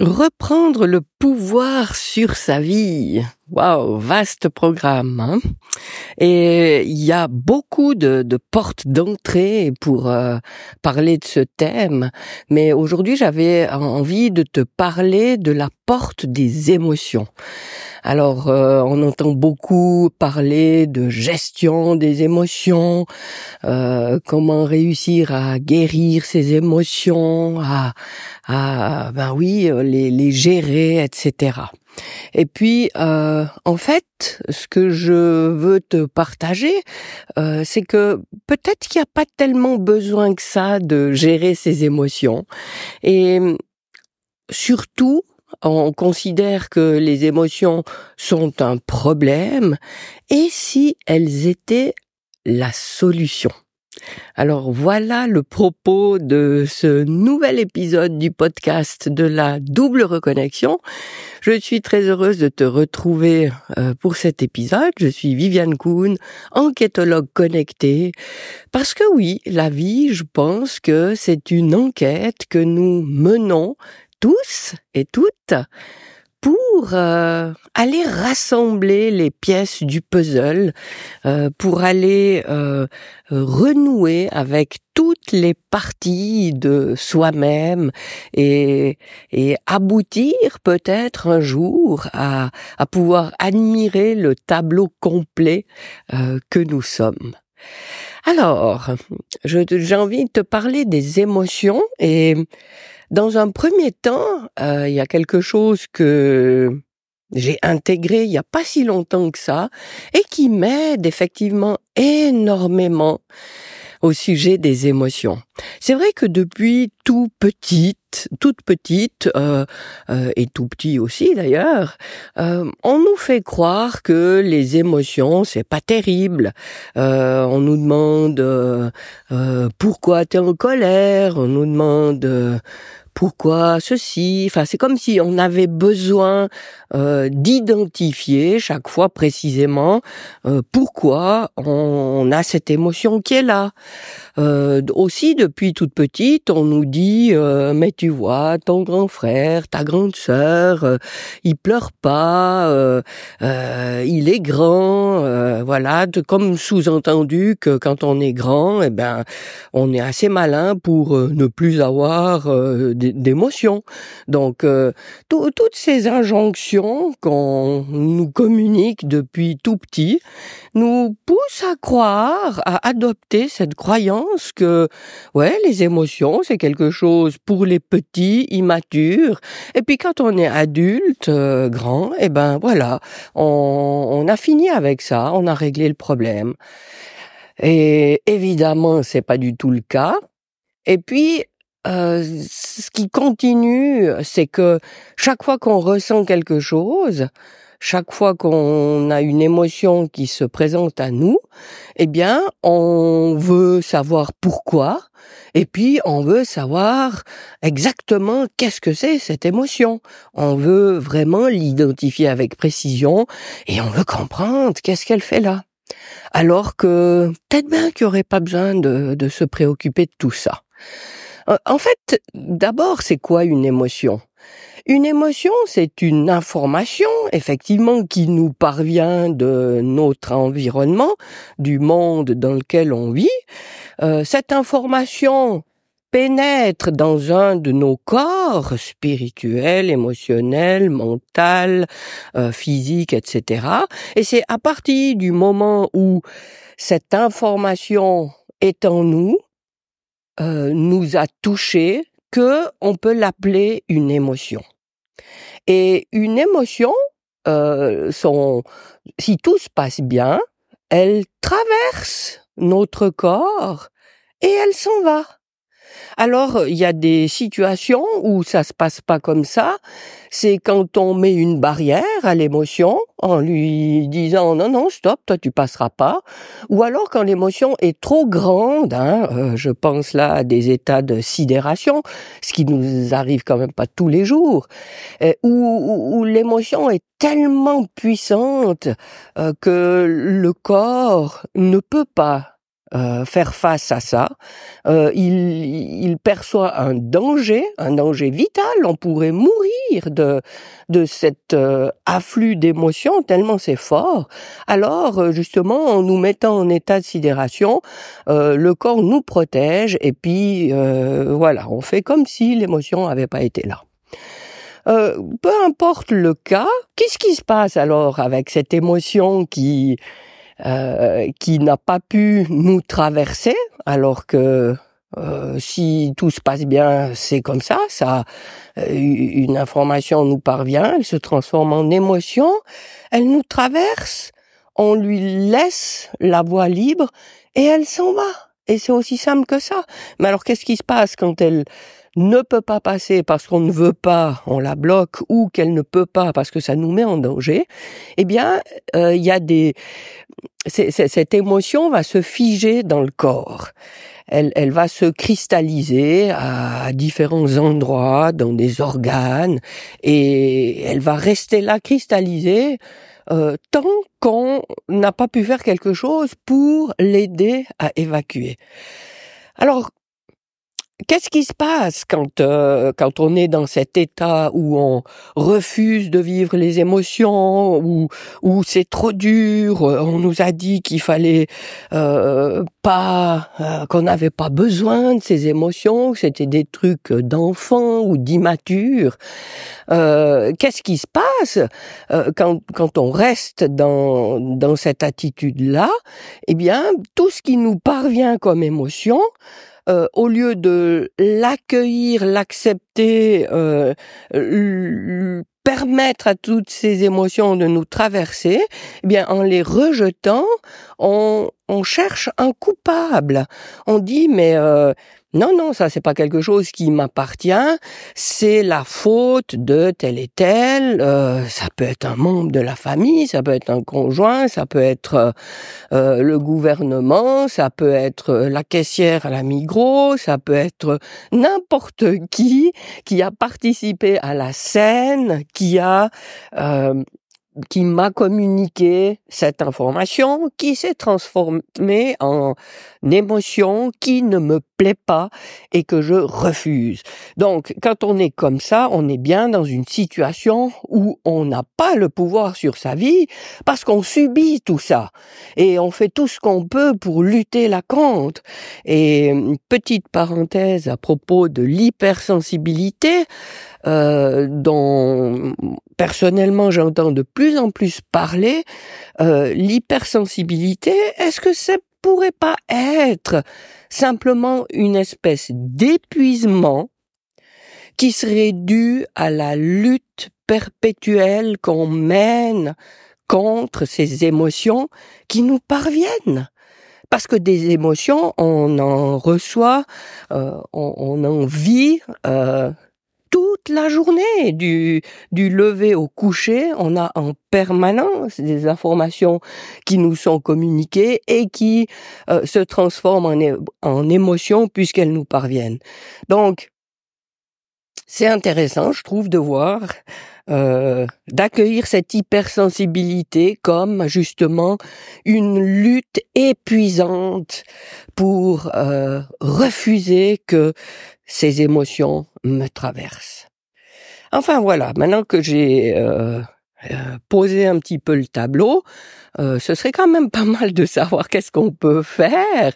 Reprendre le pouvoir sur sa vie. Waouh, vaste programme. Hein Et il y a beaucoup de, portes d'entrée pour euh, parler de ce thème. Mais aujourd'hui, j'avais envie de te parler de la porte des émotions. Alors, euh, on entend beaucoup parler de gestion des émotions, euh, comment réussir à guérir ses émotions, à, à ben oui, les, les gérer, etc. Et puis, euh, en fait, ce que je veux te partager, euh, c'est que peut-être qu'il n'y a pas tellement besoin que ça de gérer ses émotions. Et surtout, on considère que les émotions sont un problème, et si elles étaient la solution? Alors voilà le propos de ce nouvel épisode du podcast de la double reconnexion. Je suis très heureuse de te retrouver euh, pour cet épisode. Je suis Viviane Kuhn, enquêtologue connectée. Parce que oui, la vie, je pense que c'est une enquête que nous menons tous et toutes pour euh, aller rassembler les pièces du puzzle, euh, pour aller euh, renouer avec toutes les parties de soi-même et, aboutir peut-être un jour à, à pouvoir admirer le tableau complet que nous sommes. Alors, j'ai envie de te parler des émotions et dans un premier temps, euh, il y a quelque chose que j'ai intégré il n'y a pas si longtemps que ça et qui m'aide effectivement énormément au sujet des émotions. C'est vrai que depuis tout petite, toute petite euh, euh, et tout petit aussi d'ailleurs, euh, on nous fait croire que les émotions c'est pas terrible. on nous demande pourquoi tu es en colère, on nous demande pourquoi ceci? Enfin, c'est comme si on avait besoin euh, d'identifier chaque fois précisément euh, pourquoi on, a cette émotion qui est là. Euh, aussi, depuis toute petite, on nous dit mais tu vois, ton grand frère, ta grande sœur, il pleure pas, il est grand, voilà, comme sous-entendu que quand on est grand, eh ben, on est assez malin pour ne plus avoir d'émotions. Donc, toutes ces injonctions qu'on nous communique depuis tout petit nous poussent à croire, à adopter cette croyance que, ouais, les émotions, c'est quelque chose pour les petits, immatures. Et puis quand on est adulte, euh, grand, eh ben voilà, on, on a fini avec ça, on a réglé le problème. Et évidemment, c'est pas du tout le cas. Et puis, euh, ce qui continue, c'est que chaque fois qu'on ressent quelque chose, chaque fois qu'on a une émotion qui se présente à nous, eh bien, on veut savoir pourquoi, et puis on veut savoir exactement qu'est-ce que c'est cette émotion. On veut vraiment l'identifier avec précision, et on veut comprendre qu'est-ce qu'elle fait là. Alors que peut-être bien qu'il n'y aurait pas besoin de, de se préoccuper de tout ça. Euh, en fait, d'abord, c'est quoi une émotion? Une émotion, c'est une information, effectivement, qui nous parvient de notre environnement, du monde dans lequel on vit. Euh, cette information pénètre dans un de nos corps spirituel, émotionnel, mental, euh, physique, etc. Et c'est à partir du moment où cette information est en nous, euh, nous a touchés que on peut l'appeler une émotion. Et une émotion, euh, si tout se passe bien, elle traverse notre corps et elle s'en va. Alors, il y a des situations où ça se passe pas comme ça. C'est quand on met une barrière à l'émotion en lui disant non non stop toi tu passeras pas. Ou alors quand l'émotion est trop grande, hein, euh, je pense là à des états de sidération, ce qui nous arrive quand même pas tous les jours, euh, où, l'émotion est tellement puissante euh, que le corps ne peut pas euh, faire face à ça. Euh, il, il, perçoit un danger, un danger vital. On pourrait mourir de de cet euh, afflux d'émotions tellement c'est fort. Alors euh, justement, en nous mettant en état de sidération, le corps nous protège et puis voilà, on fait comme si l'émotion n'avait pas été là. peu importe le cas, qu'est-ce qui se passe alors avec cette émotion qui euh, qui n'a pas pu nous traverser, alors que euh, si tout se passe bien, c'est comme ça, ça, euh, une information nous parvient, elle se transforme en émotion, elle nous traverse, on lui laisse la voie libre et elle s'en va. Et c'est aussi simple que ça. Mais alors qu'est-ce qui se passe quand elle ne peut pas passer parce qu'on ne veut pas, on la bloque, ou qu'elle ne peut pas parce que ça nous met en danger, eh bien, euh, il y a des... cette émotion va se figer dans le corps. Elle, va se cristalliser à différents endroits, dans des organes, et elle va rester là cristallisée euh, tant qu'on n'a pas pu faire quelque chose pour l'aider à évacuer. Alors, Qu'est-ce qui se passe quand euh, quand on est dans cet état où on refuse de vivre les émotions, où où c'est trop dur, on nous a dit qu'il fallait euh, pas euh, qu'on n'avait pas besoin de ces émotions, que c'était des trucs d'enfants ou d'immatures. Euh, qu'est-ce qui se passe quand quand on reste dans dans cette attitude là Eh bien, tout ce qui nous parvient comme émotion euh, au lieu de l'accueillir, l'accepter, euh, permettre à toutes ces émotions de nous traverser, eh bien en les rejetant, on, on cherche un coupable. On dit mais euh, non, non, ça c'est pas quelque chose qui m'appartient. C'est la faute de tel et tel. Euh, ça peut être un membre de la famille, ça peut être un conjoint, ça peut être euh, euh, le gouvernement, ça peut être la caissière à la Migros, ça peut être n'importe qui qui a participé à la scène, qui a qui m'a communiqué cette information qui s'est transformée en émotion qui ne me plaît pas et que je refuse. Donc, quand on est comme ça, on est bien dans une situation où on n'a pas le pouvoir sur sa vie parce qu'on subit tout ça et on fait tout ce qu'on peut pour lutter la contre. Et petite parenthèse à propos de l'hypersensibilité, euh, dont personnellement j'entends de plus en plus parler, euh, l'hypersensibilité, est-ce que ça pourrait pas être simplement une espèce d'épuisement qui serait dû à la lutte perpétuelle qu'on mène contre ces émotions qui nous parviennent? Parce que des émotions, on en reçoit, euh, on, en vit euh, toute la journée, du, lever au coucher, on a en permanence des informations qui nous sont communiquées et qui euh, se transforment en, en émotions puisqu'elles nous parviennent. Donc, c'est intéressant, je trouve, de voir, euh, d'accueillir cette hypersensibilité comme justement une lutte épuisante pour euh, refuser que ces émotions me traversent. Enfin voilà, maintenant que j'ai euh, euh, poser un petit peu le tableau, euh, ce serait quand même pas mal de savoir qu'est-ce qu'on peut faire.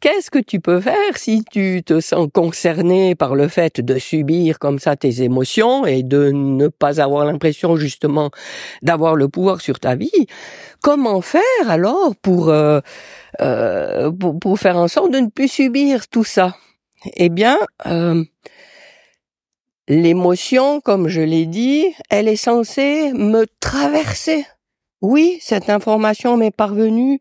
Qu'est-ce que tu peux faire si tu te sens concerné par le fait de subir comme ça tes émotions et de ne pas avoir l'impression justement d'avoir le pouvoir sur ta vie? Comment faire alors pour, euh, pour, pour faire en sorte de ne plus subir tout ça? Eh bien, L'émotion, comme je l'ai dit, elle est censée me traverser. Oui, cette information m'est parvenue,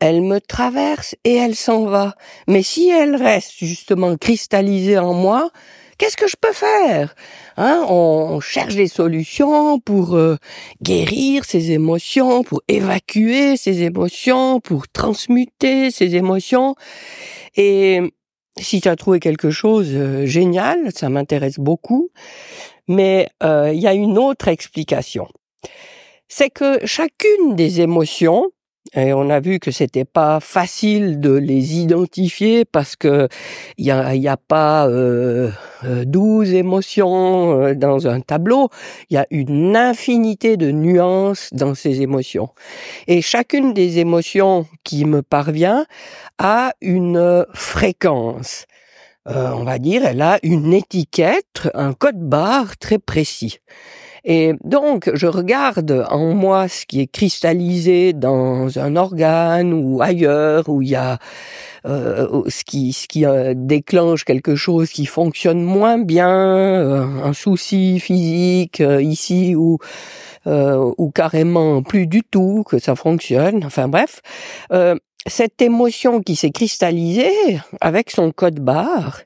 elle me traverse et elle s'en va. Mais si elle reste justement cristallisée en moi, qu'est-ce que je peux faire hein? On, cherche des solutions pour euh, guérir ces émotions, pour évacuer ces émotions, pour transmuter ces émotions. Et si tu as trouvé quelque chose euh, génial, ça m'intéresse beaucoup, mais euh, il y a une autre explication. C'est que chacune des émotions Et on a vu que c'était pas facile de les identifier parce que il y a, y a pas euh, 12 émotions euh, dans un tableau. Il y a une infinité de nuances dans ces émotions. Et chacune des émotions qui me parvient a une fréquence. Euh, on va dire, elle a une étiquette, un code barre très précis. Et donc, je regarde en moi ce qui est cristallisé dans un organe ou ailleurs, où il y a euh, ce qui, ce qui euh, déclenche quelque chose qui fonctionne moins bien, euh, un souci physique ici ou ou carrément plus du tout que ça fonctionne. Enfin bref, cette émotion qui s'est cristallisée avec son code barre,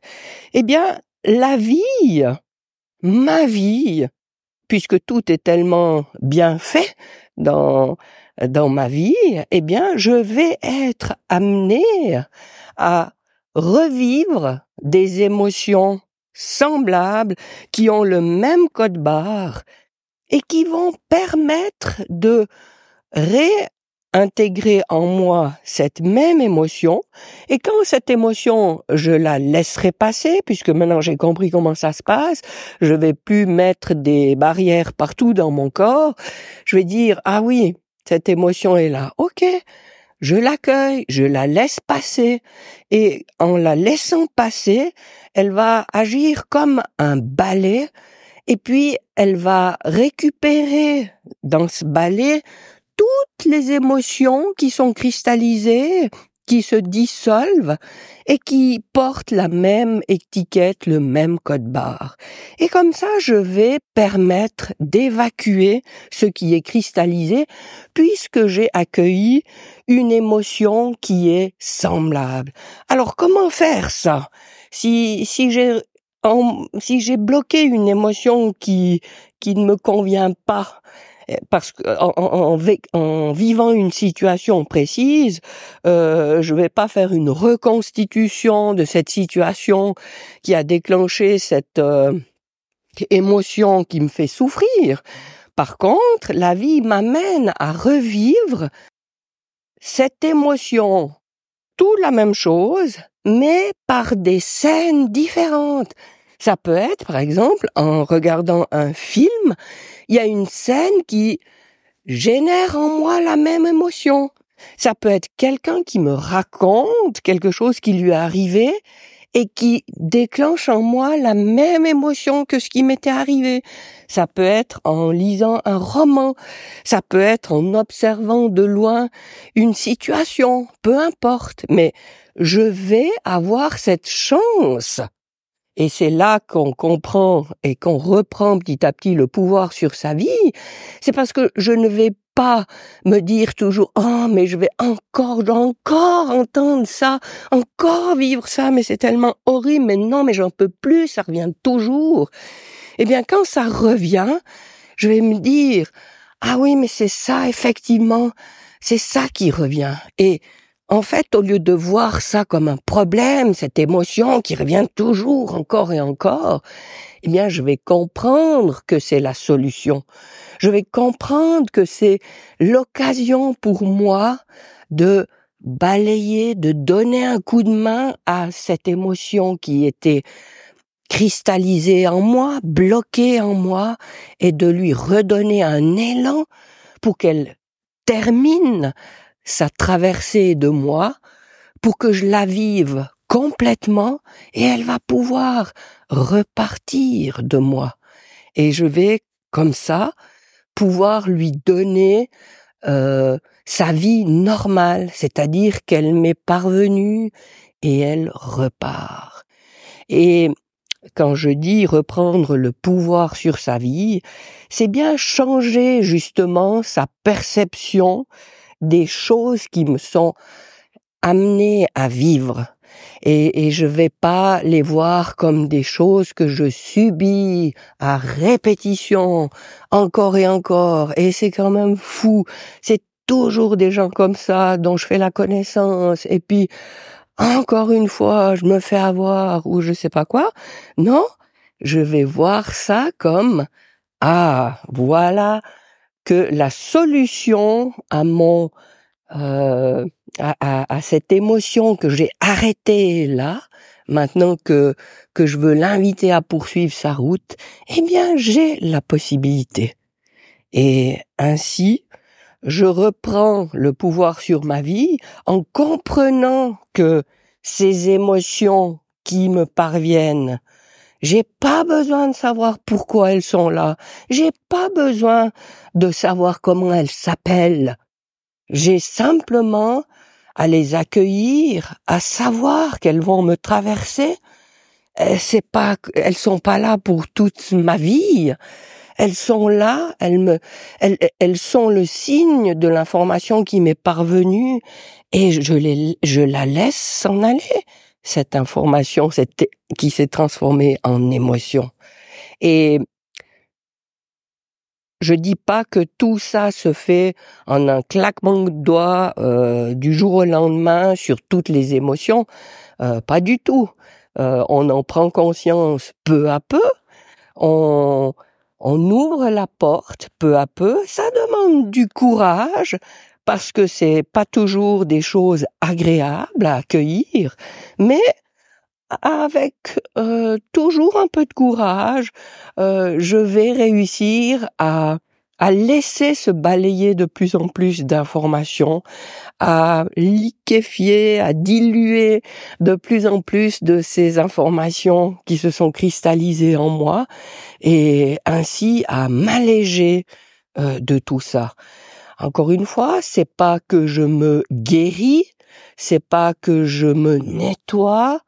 eh bien, la vie, ma vie, puisque tout est tellement bien fait dans ma vie, eh bien, je vais être amené à revivre des émotions semblables qui ont le même code barre et qui vont permettre de ré intégrer en moi cette même émotion. Et quand cette émotion je la laisserai passer puisque maintenant j'ai compris comment ça se passe je vais plus mettre des barrières partout dans mon corps je vais dire ah oui cette émotion est là. Ok. Je l'accueille je la laisse passer et en la laissant passer elle va agir comme un balai. Et puis elle va récupérer dans ce balai toutes les émotions qui sont cristallisées, qui se dissolvent et qui portent la même étiquette, le même code barre. Et comme ça, je vais permettre d'évacuer ce qui est cristallisé puisque j'ai accueilli une émotion qui est semblable. Alors comment faire ça? Si si j'ai si j'ai bloqué une émotion qui qui ne me convient pas, parce que en, vivant une situation précise, euh, je vais pas faire une reconstitution de cette situation qui a déclenché cette euh, émotion qui me fait souffrir. Par contre, la vie m'amène à revivre cette émotion, tout la même chose, mais par des scènes différentes. Ça peut être, par exemple, en regardant un film, il y a une scène qui génère en moi la même émotion. Ça peut être quelqu'un qui me raconte quelque chose qui lui est arrivé et qui déclenche en moi la même émotion que ce qui m'était arrivé. Ça peut être en lisant un roman, ça peut être en observant de loin une situation, peu importe, mais je vais avoir cette chance et c'est là qu'on comprend et qu'on reprend petit à petit le pouvoir sur sa vie. C'est parce que je ne vais pas me dire toujours oh mais je vais encore encore entendre ça encore vivre ça mais c'est tellement horrible mais non mais j'en peux plus ça revient toujours eh bien quand ça revient je vais me dire ah oui mais c'est ça effectivement c'est ça qui revient et en fait, au lieu de voir ça comme un problème, cette émotion qui revient toujours encore et encore, eh bien, je vais comprendre que c'est la solution. Je vais comprendre que c'est l'occasion pour moi de balayer, de donner un coup de main à cette émotion qui était cristallisée en moi, bloquée en moi, et de lui redonner un élan pour qu'elle termine sa traversée de moi pour que je la vive complètement et elle va pouvoir repartir de moi. Et je vais, comme ça, pouvoir lui donner euh, sa vie normale, c'est-à-dire qu'elle m'est parvenue et elle repart. Et quand je dis reprendre le pouvoir sur sa vie, c'est bien changer justement sa perception des choses qui me sont amenées à vivre. Et, et je vais pas les voir comme des choses que je subis à répétition, encore et encore. Et c'est quand même fou. C'est toujours des gens comme ça dont je fais la connaissance. Et puis, encore une fois, je me fais avoir ou je sais pas quoi. Non, je vais voir ça comme, ah, voilà que la solution à mon euh, à, cette émotion que j'ai arrêtée là, maintenant que que je veux l'inviter à poursuivre sa route, eh bien j'ai la possibilité. Et ainsi, je reprends le pouvoir sur ma vie en comprenant que ces émotions qui me parviennent, j'ai pas besoin de savoir pourquoi elles sont là. J'ai pas besoin de savoir comment elles s'appellent. J'ai simplement à les accueillir, à savoir qu'elles vont me traverser. Euh, c'est pas, elles sont pas là pour toute ma vie. Elles sont là, elles me, elles, elles sont le signe de l'information qui m'est parvenue et je les, je la laisse s'en aller. Cette information, qui s'est transformée en émotion. Et je dis pas que tout ça se fait en un claquement de doigts euh, du jour au lendemain sur toutes les émotions, euh, pas du tout. Euh, on en prend conscience peu à peu. On, on ouvre la porte peu à peu. Ça demande du courage parce que c'est pas toujours des choses agréables à accueillir, mais avec euh, toujours un peu de courage, euh, je vais réussir à, laisser se balayer de plus en plus d'informations, à liquéfier, à diluer de plus en plus de ces informations qui se sont cristallisées en moi, et ainsi à m'alléger euh, de tout ça. Encore une fois, c'est pas que je me guéris, c'est pas que je me nettoie,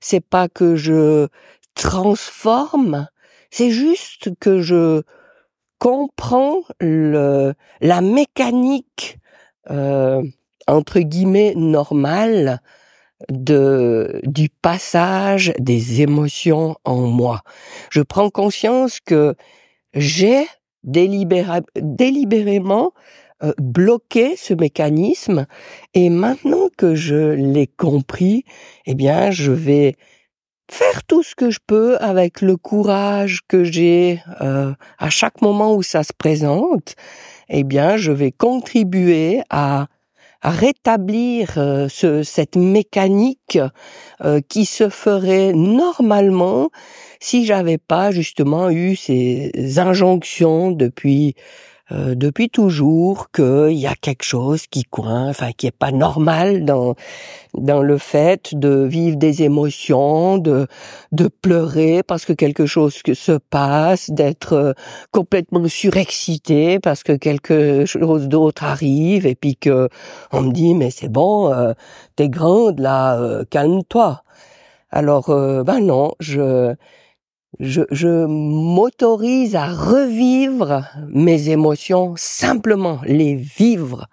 c'est pas que je transforme, c'est juste que je comprends le, la mécanique euh, entre guillemets normale de du passage des émotions en moi. Je prends conscience que j'ai délibérément euh, bloquer ce mécanisme. Et maintenant que je l'ai compris, eh bien je vais faire tout ce que je peux avec le courage que j'ai euh, à chaque moment où ça se présente, eh bien je vais contribuer à, à rétablir euh, ce, cette mécanique qui se ferait normalement si j'avais pas justement eu ces injonctions depuis euh, depuis toujours qu'il y a quelque chose qui coince, enfin qui est pas normal dans dans le fait de vivre des émotions, de de pleurer parce que quelque chose se passe, d'être euh, complètement surexcité parce que quelque chose d'autre arrive et puis que on me dit mais c'est bon, euh, t'es grande là, calme-toi. Alors ben non, je je, je m'autorise à revivre mes émotions, simplement les vivre,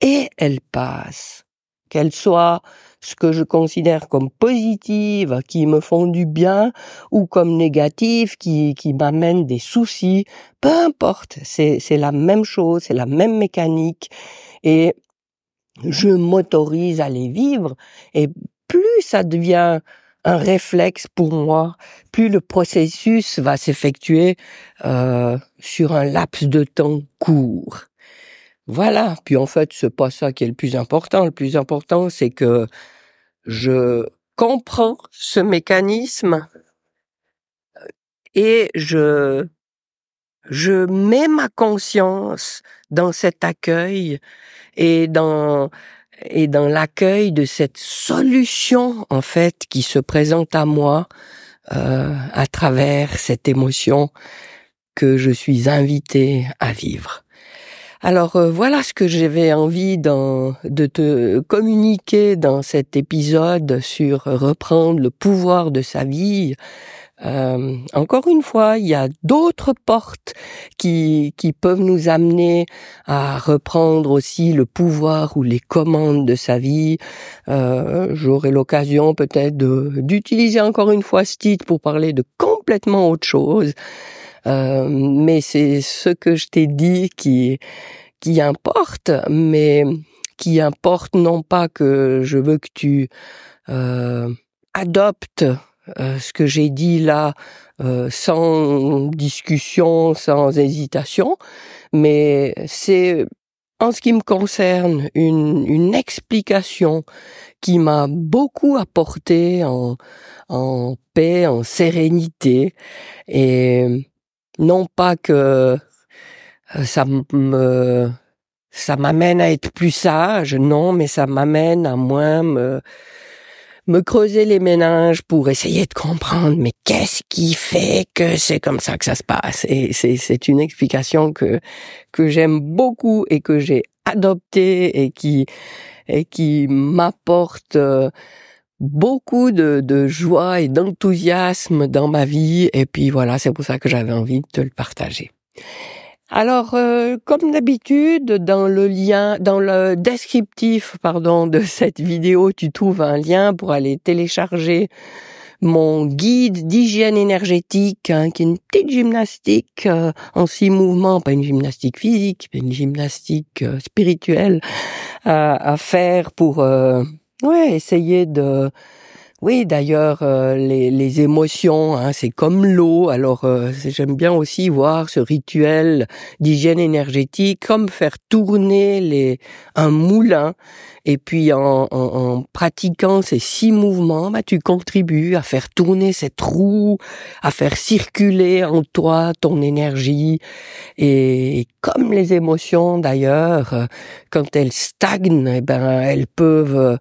et elles passent. Qu'elles soient ce que je considère comme positives, qui me font du bien, ou comme négatives, qui, qui m'amènent des soucis, peu importe, c'est, la même chose, c'est la même mécanique, et je m'autorise à les vivre, et plus ça devient un réflexe pour moi, plus le processus va s'effectuer euh, sur un laps de temps court. Voilà. Puis en fait, c'est pas ça qui est le plus important. Le plus important, c'est que je comprends ce mécanisme et je je mets ma conscience dans cet accueil et dans et dans l'accueil de cette solution en fait qui se présente à moi euh, à travers cette émotion que je suis invité à vivre. Alors euh, voilà ce que j'avais envie de te communiquer dans cet épisode sur reprendre le pouvoir de sa vie, euh, encore une fois, il y a d'autres portes qui, qui peuvent nous amener à reprendre aussi le pouvoir ou les commandes de sa vie. Euh, J'aurai l'occasion peut-être d'utiliser encore une fois ce titre pour parler de complètement autre chose. Euh, mais c'est ce que je t'ai dit qui, qui importe, mais qui importe non pas que je veux que tu euh, adoptes euh, ce que j'ai dit là euh, sans discussion, sans hésitation, mais c'est en ce qui me concerne, une, une explication qui m'a beaucoup apporté en, en paix, en sérénité, et non pas que euh, ça me ça m'amène à être plus sage, non, mais ça m'amène à moins me me creuser les méninges pour essayer de comprendre mais qu'est-ce qui fait que c'est comme ça que ça se passe? Et c'est une explication que que j'aime beaucoup et que j'ai adopté et qui et qui m'apporte euh, beaucoup de, de joie et d'enthousiasme dans ma vie et puis voilà c'est pour ça que j'avais envie de te le partager. Alors, euh, comme d'habitude, dans le lien, dans le descriptif, pardon, de cette vidéo, tu trouves un lien pour aller télécharger mon guide d'hygiène énergétique, hein, qui est une petite gymnastique euh, en six mouvements, pas une gymnastique physique, mais une gymnastique euh, spirituelle à faire pour, essayer de oui, d'ailleurs, euh, les, émotions, hein, c'est comme l'eau. Alors, euh, j'aime bien aussi voir ce rituel d'hygiène énergétique comme faire tourner un moulin et puis en, en, pratiquant ces six mouvements, bah, tu contribues à faire tourner cette roue, à faire circuler en toi ton énergie. Et comme les émotions d'ailleurs, quand elles stagnent, eh ben elles peuvent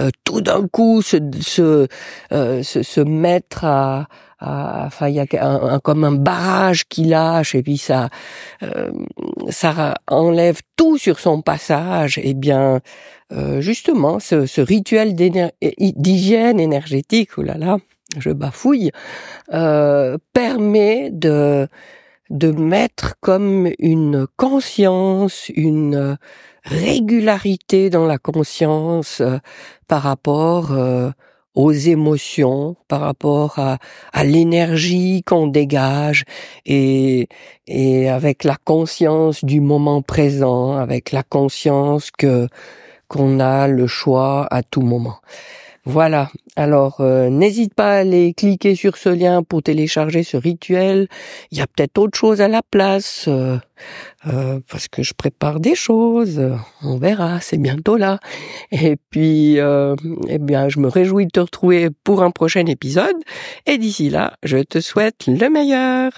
euh, tout d'un coup se, se, euh, se, se mettre à, enfin il y a comme un barrage qui lâche et puis ça euh, ça enlève tout sur son passage et eh bien euh, justement ce, ce rituel d'hygiène énergétique oh là là je bafouille euh, permet de de mettre comme une conscience une régularité dans la conscience par rapport aux émotions, par rapport à, l'énergie qu'on dégage et, et avec la conscience du moment présent, avec la conscience que qu'on a le choix à tout moment. Voilà. Alors, euh, n'hésite pas à aller cliquer sur ce lien pour télécharger ce rituel. Il y a peut-être autre chose à la place, euh, euh, parce que je prépare des choses. On verra, c'est bientôt là. Et puis, eh bien, je me réjouis de te retrouver pour un prochain épisode. Et d'ici là, je te souhaite le meilleur.